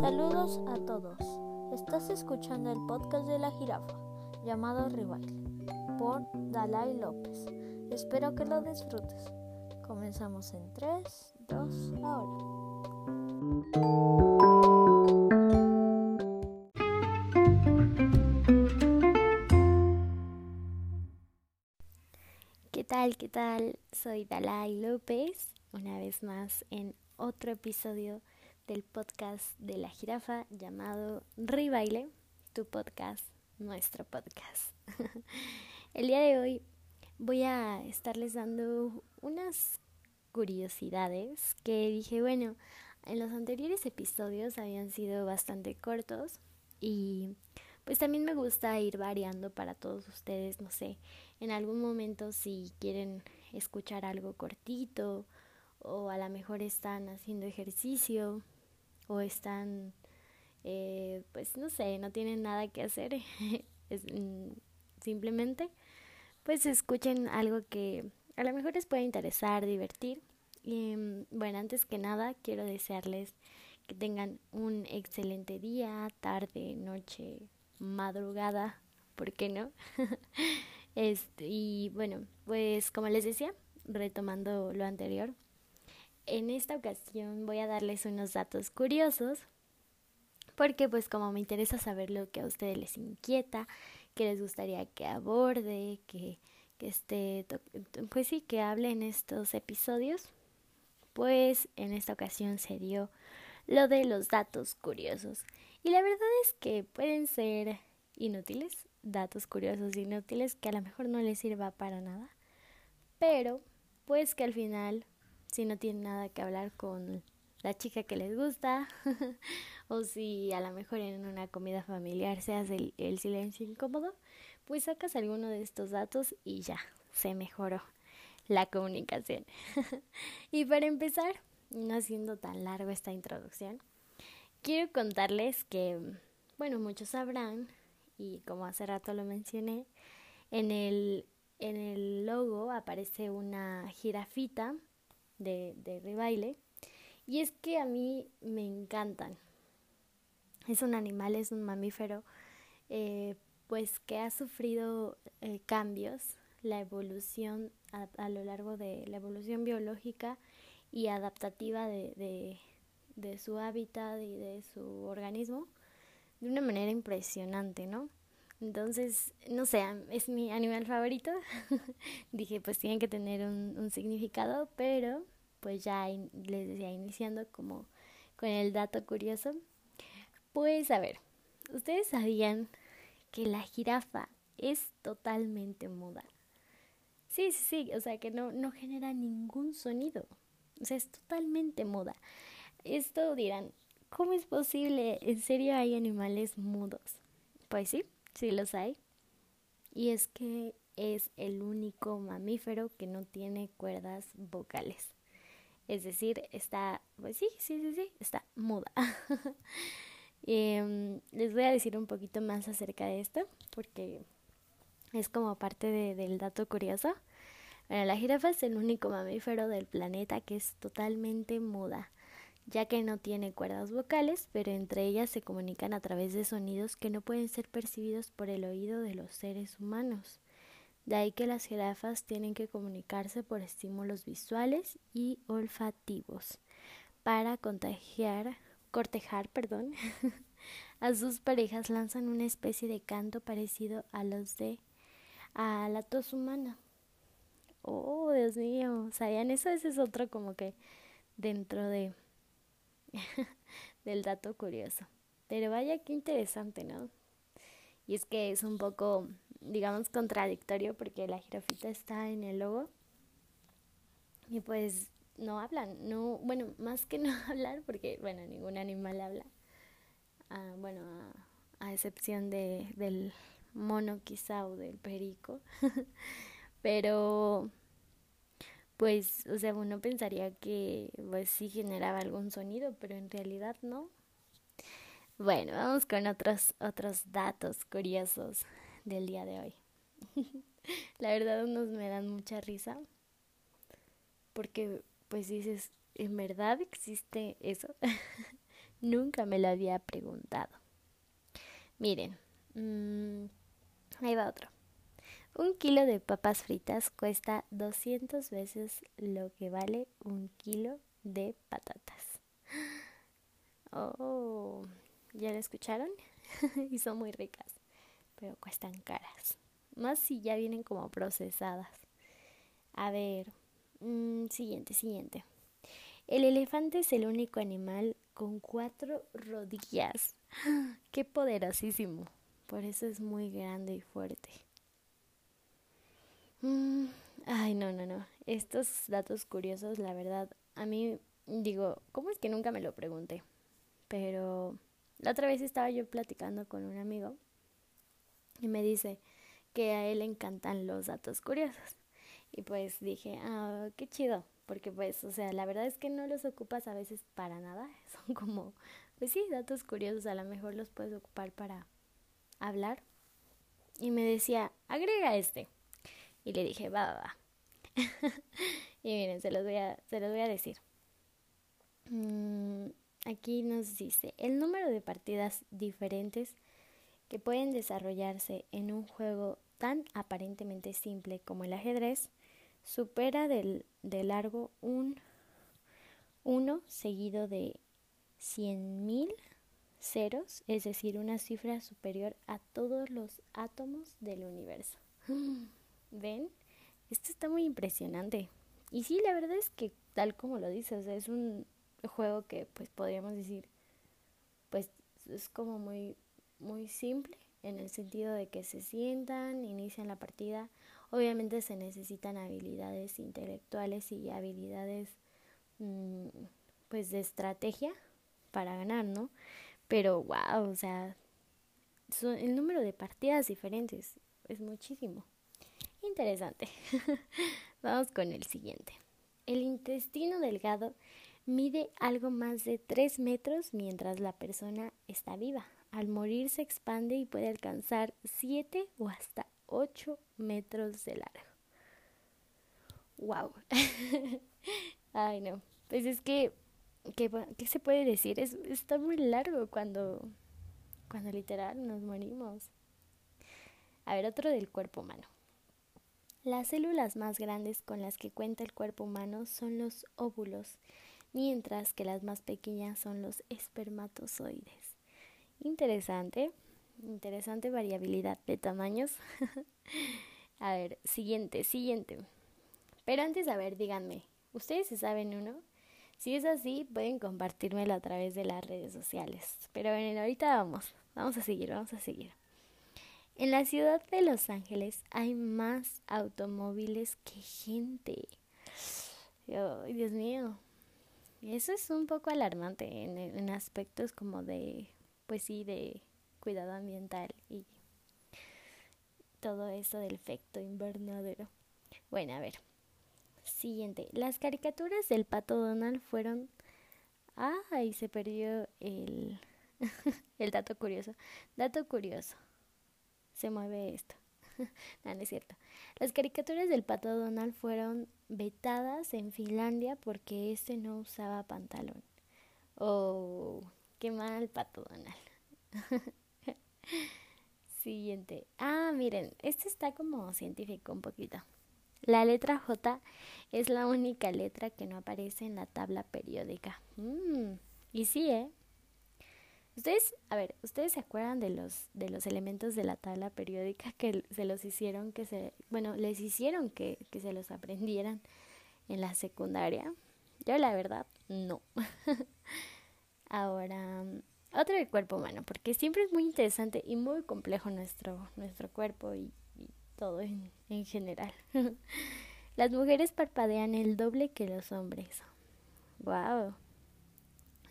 Saludos a todos. Estás escuchando el podcast de la jirafa llamado Rival por Dalai López. Espero que lo disfrutes. Comenzamos en 3, 2, ahora. ¿Qué tal? ¿Qué tal? Soy Dalai López, una vez más en otro episodio del podcast de la jirafa llamado Ribaile, tu podcast, nuestro podcast. El día de hoy voy a estarles dando unas curiosidades que dije, bueno, en los anteriores episodios habían sido bastante cortos y pues también me gusta ir variando para todos ustedes, no sé, en algún momento si quieren escuchar algo cortito o a lo mejor están haciendo ejercicio o están, eh, pues no sé, no tienen nada que hacer, es, mm, simplemente pues escuchen algo que a lo mejor les pueda interesar, divertir. Y mm, bueno, antes que nada quiero desearles que tengan un excelente día, tarde, noche, madrugada, ¿por qué no? este, y bueno, pues como les decía, retomando lo anterior, en esta ocasión voy a darles unos datos curiosos porque pues como me interesa saber lo que a ustedes les inquieta, que les gustaría que aborde, que, que esté, pues sí, que hable en estos episodios, pues en esta ocasión se dio lo de los datos curiosos. Y la verdad es que pueden ser inútiles, datos curiosos inútiles que a lo mejor no les sirva para nada, pero pues que al final si no tienen nada que hablar con la chica que les gusta o si a lo mejor en una comida familiar se hace el, silencio incómodo, pues sacas alguno de estos datos y ya, se mejoró la comunicación. y para empezar, no haciendo tan largo esta introducción, quiero contarles que, bueno, muchos sabrán, y como hace rato lo mencioné, en el, en el logo aparece una jirafita de, de. Y es que a mí me encantan. Es un animal, es un mamífero, eh, pues que ha sufrido eh, cambios, la evolución a, lo largo de la evolución biológica y adaptativa de, de su hábitat y de su organismo de una manera impresionante, ¿no? Entonces, no sé, es mi animal favorito. Dije, pues tiene que tener un, un, significado, pero pues ya les decía, iniciando como con el dato curioso. Pues a ver, ¿ustedes sabían que la jirafa es totalmente muda? Sí, sí, sí, o sea que no, no genera ningún sonido. O sea, es totalmente muda. Esto dirán, ¿cómo es posible? ¿En serio hay animales mudos? Pues sí, sí los hay. Y es que es el único mamífero que no tiene cuerdas vocales. Es decir, está, pues sí, sí, sí, sí, está muda. eh, les voy a decir un poquito más acerca de esto, porque es como parte de, del dato curioso. Bueno, la jirafa es el único mamífero del planeta que es totalmente muda, ya que no tiene cuerdas vocales, pero entre ellas se comunican a través de sonidos que no pueden ser percibidos por el oído de los seres humanos. De ahí que las jirafas tienen que comunicarse por estímulos visuales y olfativos para contagiar, cortejar, perdón, a sus parejas lanzan una especie de canto parecido a los de a la tos humana. Oh, Dios mío, ¿sabían eso? Ese es otro como que dentro de del dato curioso. Pero vaya qué interesante, ¿no? Y es que es un poco digamos, contradictorio porque la jirafita está en el logo y pues no hablan, no, bueno, más que no hablar porque, bueno, ningún animal habla, ah, bueno, a, a, excepción de, del mono quizá o del perico, pero pues, o sea, uno pensaría que pues sí generaba algún sonido, pero en realidad no. Bueno, vamos con otros otros datos curiosos del día de hoy. la verdad unos me dan mucha risa porque pues dices, ¿en verdad existe eso? Nunca me lo había preguntado. Miren, mmm, ahí va otro. Un kilo de papas fritas cuesta 200 veces lo que vale un kilo de patatas. Oh, ¿ya lo escucharon? y son muy ricas, pero cuestan caras. Más si ya vienen como procesadas. A ver, mmm, siguiente, siguiente. El elefante es el único animal con cuatro rodillas. ¡Qué poderosísimo! Por eso es muy grande y fuerte. Mm, ay, no, no, no. Estos datos curiosos, la verdad, a mí digo, ¿cómo es que nunca me lo pregunté? Pero la otra vez estaba yo platicando con un amigo y me dice que a él le encantan los datos curiosos. Y pues dije, ah, qué chido, porque pues, o sea, la verdad es que no los ocupas a veces para nada, son como, pues sí, datos curiosos, a lo mejor los puedes ocupar para hablar. Y me decía, agrega este. Y le dije, va, va, va. y miren, se los voy a, se los voy a decir. Mm, aquí nos dice, el número de partidas diferentes que pueden desarrollarse en un juego tan aparentemente simple como el ajedrez supera del, de largo un 1 seguido de 100.000 ceros, es decir, una cifra superior a todos los átomos del universo. ¿Ven? Esto está muy impresionante. Y sí, la verdad es que tal como lo dices, es un juego que pues podríamos decir pues es como muy muy simple en el sentido de que se sientan, inician la partida. Obviamente se necesitan habilidades intelectuales y habilidades mm, pues de estrategia para ganar, ¿no? Pero wow, o sea, el número de partidas diferentes es muchísimo. Interesante. Vamos con el siguiente. El intestino delgado mide algo más de 3 metros mientras la persona está viva. Al morir se expande y puede alcanzar 7 o hasta 8 metros de largo. ¡Wow! Ay, no. Pues es que, ¿qué, qué se puede decir? Es, está muy largo cuando, cuando literal nos morimos. A ver, otro del cuerpo humano. Las células más grandes con las que cuenta el cuerpo humano son los óvulos, mientras que las más pequeñas son los espermatozoides. Interesante, interesante variabilidad de tamaños. a ver, siguiente, siguiente. Pero antes, a ver, díganme, ¿ustedes se saben uno? Si es así, pueden compartírmelo a través de las redes sociales. Pero bueno, ahorita vamos, vamos a seguir, vamos a seguir. En la ciudad de Los Ángeles hay más automóviles que gente. Ay, Dios mío. Eso es un poco alarmante en, aspectos como de, pues sí, de cuidado ambiental y todo eso del efecto invernadero. Bueno, a ver. Siguiente. Las caricaturas del pato Donald fueron... Ah, y se perdió el... el dato curioso. Dato curioso se mueve esto. no, es cierto. Las caricaturas del pato Donald fueron vetadas en Finlandia porque este no usaba pantalón. Oh, qué mal pato Donald. Siguiente. Ah, miren, este está como científico un poquito. La letra J es la única letra que no aparece en la tabla periódica. Mm, y sí, ¿eh? Ustedes, a ver, ¿ustedes se acuerdan de los, de los elementos de la tabla periódica que se los hicieron, que se, bueno, les hicieron que, que se los aprendieran en la secundaria? Yo la verdad, no. Ahora, otro del cuerpo humano, porque siempre es muy interesante y muy complejo nuestro, nuestro cuerpo y, todo en, en general. Las mujeres parpadean el doble que los hombres. Wow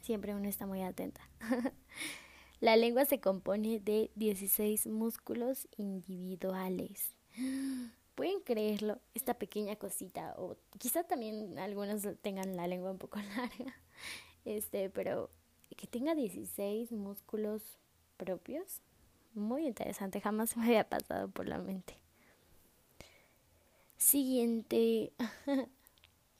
siempre uno está muy atenta. La lengua se compone de 16 músculos individuales. ¿Pueden creerlo? Esta pequeña cosita, o quizá también algunos tengan la lengua un poco larga, este, pero que tenga 16 músculos propios, muy interesante, jamás me había pasado por la mente. Siguiente.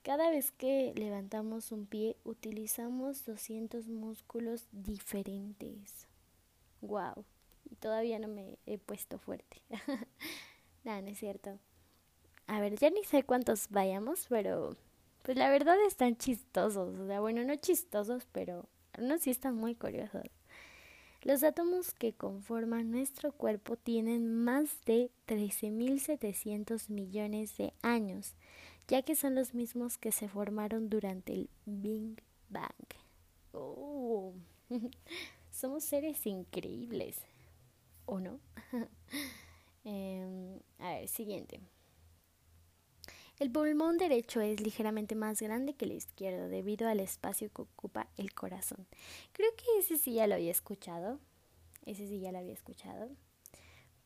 Cada vez que levantamos un pie utilizamos 200 músculos diferentes. Wow. Y todavía no me he puesto fuerte. no, no es cierto. A ver, ya ni sé cuántos vayamos, pero pues la verdad están chistosos. O sea, bueno, no chistosos, pero algunos sí están muy curiosos. Los átomos que conforman nuestro cuerpo tienen más de 13.700 millones de años, ya que son los mismos que se formaron durante el Big Bang. Oh, somos seres increíbles, ¿o no? Em, a ver, siguiente. El pulmón derecho es ligeramente más grande que el izquierdo debido al espacio que ocupa el corazón. Creo que ese sí ya lo había escuchado. Ese sí ya lo había escuchado.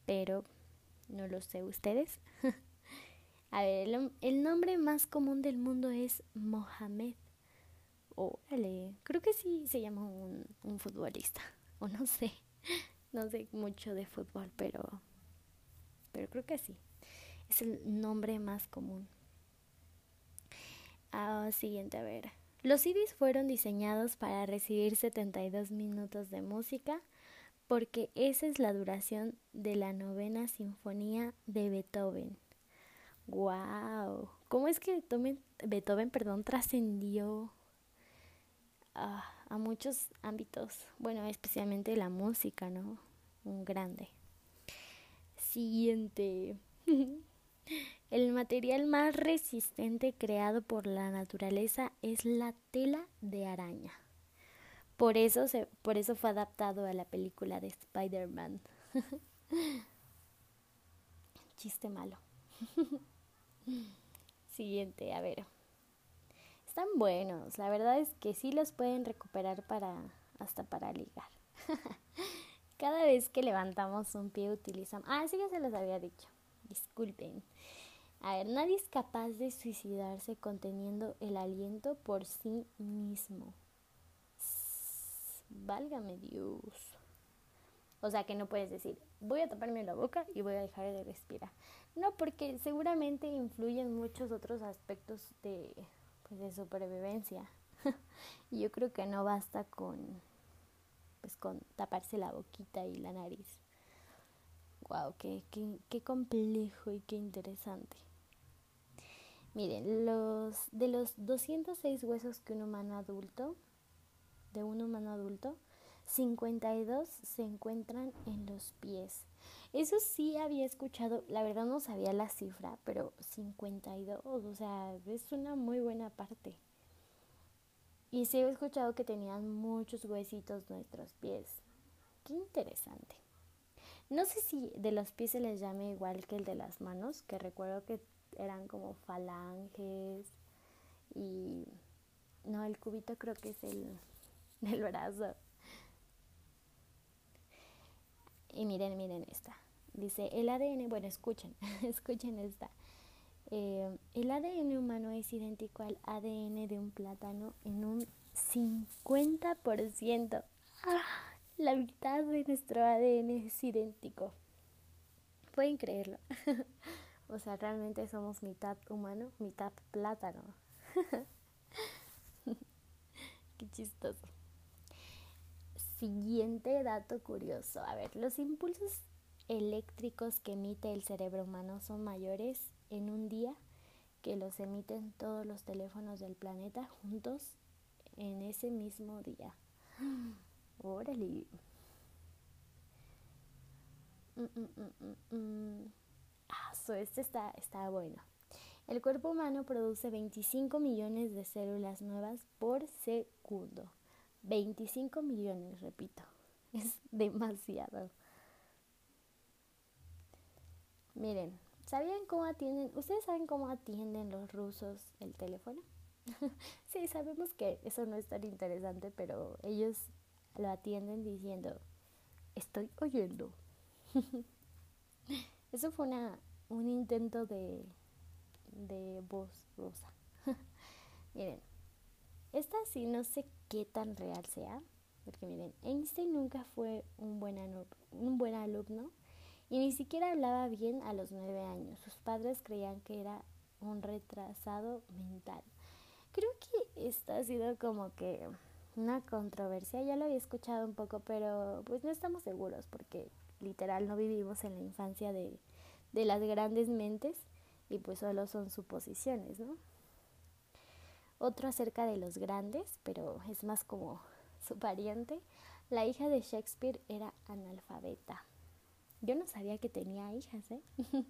Pero no lo sé ustedes. A ver, el, nombre más común del mundo es Mohamed. Órale, creo que sí se llama un, un futbolista. O no sé. No sé mucho de fútbol, pero, pero creo que sí. Es el nombre más común. Ah, siguiente, a ver. Los CDs fueron diseñados para recibir 72 minutos de música porque esa es la duración de la novena sinfonía de Beethoven. ¡Wow! ¿Cómo es que Beethoven, perdón, trascendió a, a muchos ámbitos? Bueno, especialmente la música, ¿no? Un grande. Siguiente. El material más resistente creado por la naturaleza es la tela de araña. Por eso, se, por eso fue adaptado a la película de Spider-Man. Chiste malo. Siguiente, a ver. Están buenos, la verdad es que sí los pueden recuperar para hasta para ligar. Cada vez que levantamos un pie utilizamos... Ah, sí que se los había dicho. Disculpen. A ver, nadie es capaz de suicidarse conteniendo el aliento por sí mismo. Válgame Dios. O sea que no puedes decir, voy a taparme la boca y voy a dejar de respirar. No, porque seguramente influyen muchos otros aspectos de, pues, de supervivencia. y yo creo que no basta con, pues, con taparse la boquita y la nariz. Wow, qué, qué, qué complejo y qué interesante. Miren, los de los 206 huesos que un humano adulto, de un humano adulto, 52 se encuentran en los pies. Eso sí había escuchado, la verdad no sabía la cifra, pero 52, o sea, es una muy buena parte. Y sí he escuchado que tenían muchos huesitos nuestros pies. Qué interesante. No sé si de los pies se les llame igual que el de las manos, que recuerdo que eran como falanges y no, el cubito creo que es el del brazo. Y miren, miren esta. Dice, el ADN, bueno, escuchen, escuchen esta. Eh, el ADN humano es idéntico al ADN de un plátano en un 50%. ¡Ah! La mitad de nuestro ADN es idéntico. Pueden creerlo. O sea, realmente somos mitad humano, mitad plátano. Qué chistoso. Siguiente dato curioso. A ver, los impulsos eléctricos que emite el cerebro humano son mayores en un día que los emiten todos los teléfonos del planeta juntos en ese mismo día. Órale. Mm, mm, mm, este está, está bueno. El cuerpo humano produce 25 millones de células nuevas por segundo. 25 millones, repito. Es demasiado. Miren, ¿sabían cómo atienden? ¿Ustedes saben cómo atienden los rusos el teléfono? sí, sabemos que eso no es tan interesante, pero ellos lo atienden diciendo, estoy oyendo. eso fue una, un intento de, de voz rosa. miren, esta sí no sé qué tan real sea, porque miren, Einstein nunca fue un buen, un buen alumno y ni siquiera hablaba bien a los nueve años. Sus padres creían que era un retrasado mental. esta ha sido como que una controversia, ya lo había escuchado un poco, pero pues no estamos seguros porque literal no vivimos en la infancia de, de las grandes mentes y pues solo son suposiciones, ¿no? Otro acerca de los grandes, pero es más como su pariente, la hija de Shakespeare era analfabeta. Yo no sabía que tenía hijas, ¿eh?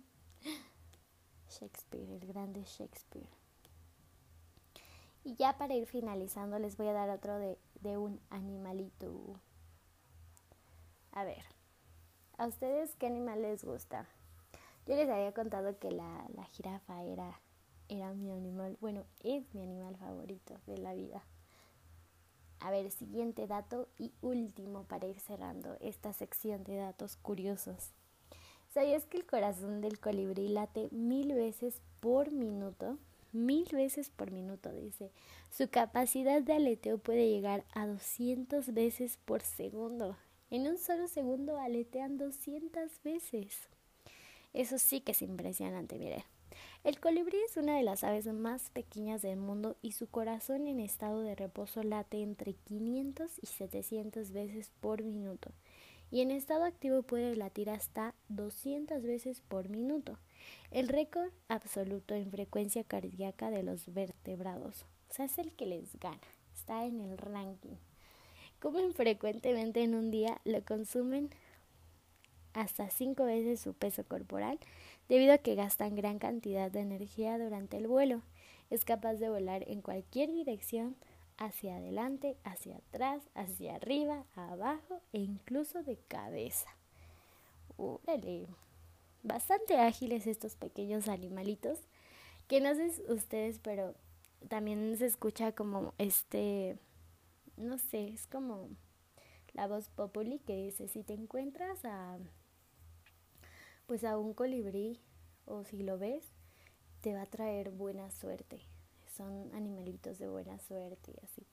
Shakespeare, el grande Shakespeare. Y ya para ir finalizando les voy a dar otro de, de un animalito. A ver, ¿a ustedes qué animal les gusta? Yo les había contado que la, la jirafa era, era mi animal, bueno, es mi animal favorito de la vida. A ver, siguiente dato y último para ir cerrando esta sección de datos curiosos. ¿Sabías que el corazón del colibrí late mil veces por minuto? Mil veces por minuto, dice. Su capacidad de aleteo puede llegar a 200 veces por segundo. En un solo segundo aletean 200 veces. Eso sí que es impresionante, mire. El colibrí es una de las aves más pequeñas del mundo y su corazón en estado de reposo late entre 500 y 700 veces por minuto. Y en estado activo puede latir hasta 200 veces por minuto. El récord absoluto en frecuencia cardíaca de los vertebrados. O sea, es el que les gana. Está en el ranking. Comen frecuentemente en un día, lo consumen hasta cinco veces su peso corporal debido a que gastan gran cantidad de energía durante el vuelo. Es capaz de volar en cualquier dirección, hacia adelante, hacia atrás, hacia arriba, abajo e incluso de cabeza. Órale, bastante ágiles estos pequeños animalitos que no sé ustedes, pero también se escucha como este, no sé, es como la voz populi que dice, si te encuentras a pues a un colibrí o si lo ves, te va a traer buena suerte. Son animalitos de buena suerte y así.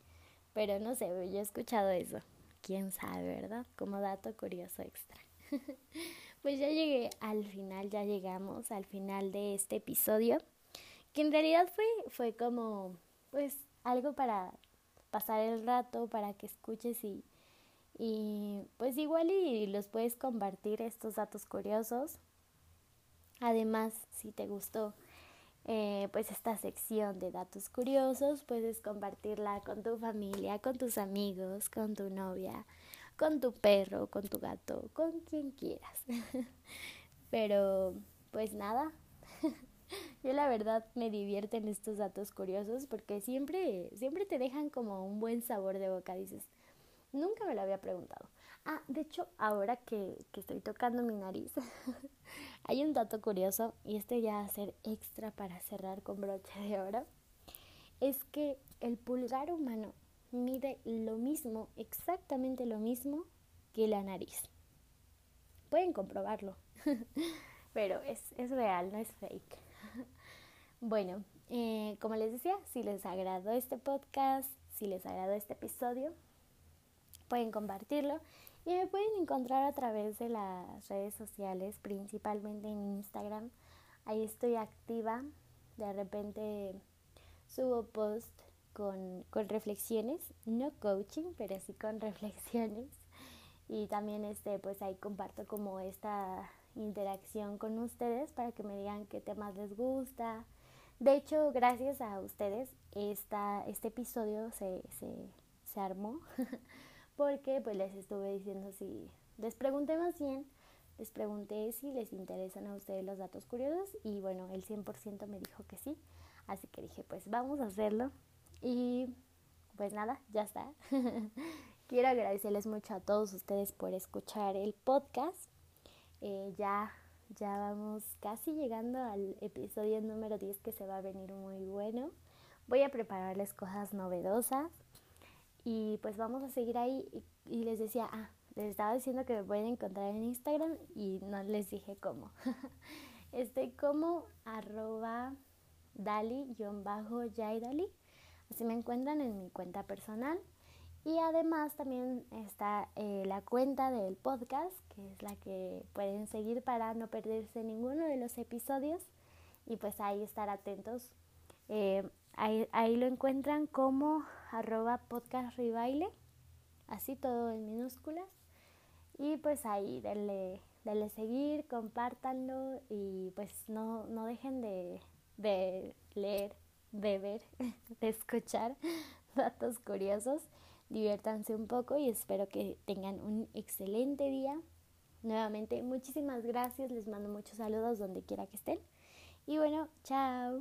Pero no sé, yo he escuchado eso. Quién sabe, ¿verdad? Como dato curioso extra. pues ya llegué al final, ya llegamos al final de este episodio. Que en realidad fue, fue como, pues, algo para pasar el rato, para que escuches y, y pues igual y los puedes compartir estos datos curiosos. Además, si te gustó eh, pues esta sección de datos curiosos, puedes compartirla con tu familia, con tus amigos, con tu novia, con tu perro, con tu gato, con quien quieras. Pero pues nada, yo la verdad me divierto en estos datos curiosos porque siempre, siempre te dejan como un buen sabor de boca, dices, Nunca me lo había preguntado. Ah, de hecho, ahora que, que estoy tocando mi nariz, hay un dato curioso, y este ya va a ser extra para cerrar con broche de oro, es que el pulgar humano mide lo mismo, exactamente lo mismo que la nariz. Pueden comprobarlo, pero es, es real, no es fake. bueno, eh, como les decía, si les agradó este podcast, si les agradó este episodio, pueden compartirlo y me pueden encontrar a través de las redes sociales, principalmente en Instagram. Ahí estoy activa. De repente subo post con, con reflexiones, no coaching, pero sí con reflexiones. Y también este, pues ahí comparto como esta interacción con ustedes para que me digan qué temas les gusta. De hecho, gracias a ustedes, esta, este episodio se, se, se armó. porque pues les estuve diciendo si les pregunté más bien, les pregunté si les interesan a ustedes los datos curiosos y bueno, el 100% me dijo que sí, así que dije pues vamos a hacerlo y pues nada, ya está. Quiero agradecerles mucho a todos ustedes por escuchar el podcast. Eh, ya, ya vamos casi llegando al episodio número 10 que se va a venir muy bueno. Voy a prepararles cosas novedosas. Y pues vamos a seguir ahí. Y, les decía, ah, les estaba diciendo que me pueden encontrar en Instagram y no les dije cómo. Estoy como arroba dali-yaidali. Así me encuentran en mi cuenta personal. Y además también está eh, la cuenta del podcast, que es la que pueden seguir para no perderse ninguno de los episodios y pues ahí estar atentos. Eh, ahí, ahí lo encuentran como arroba podcast ribaile, así todo en minúsculas. Y pues ahí denle, denle seguir, compártanlo y pues no, no dejen de, de leer, de ver, de escuchar datos curiosos. Diviértanse un poco y espero que tengan un excelente día. Nuevamente, muchísimas gracias. Les mando muchos saludos donde quiera que estén. Y bueno, chao.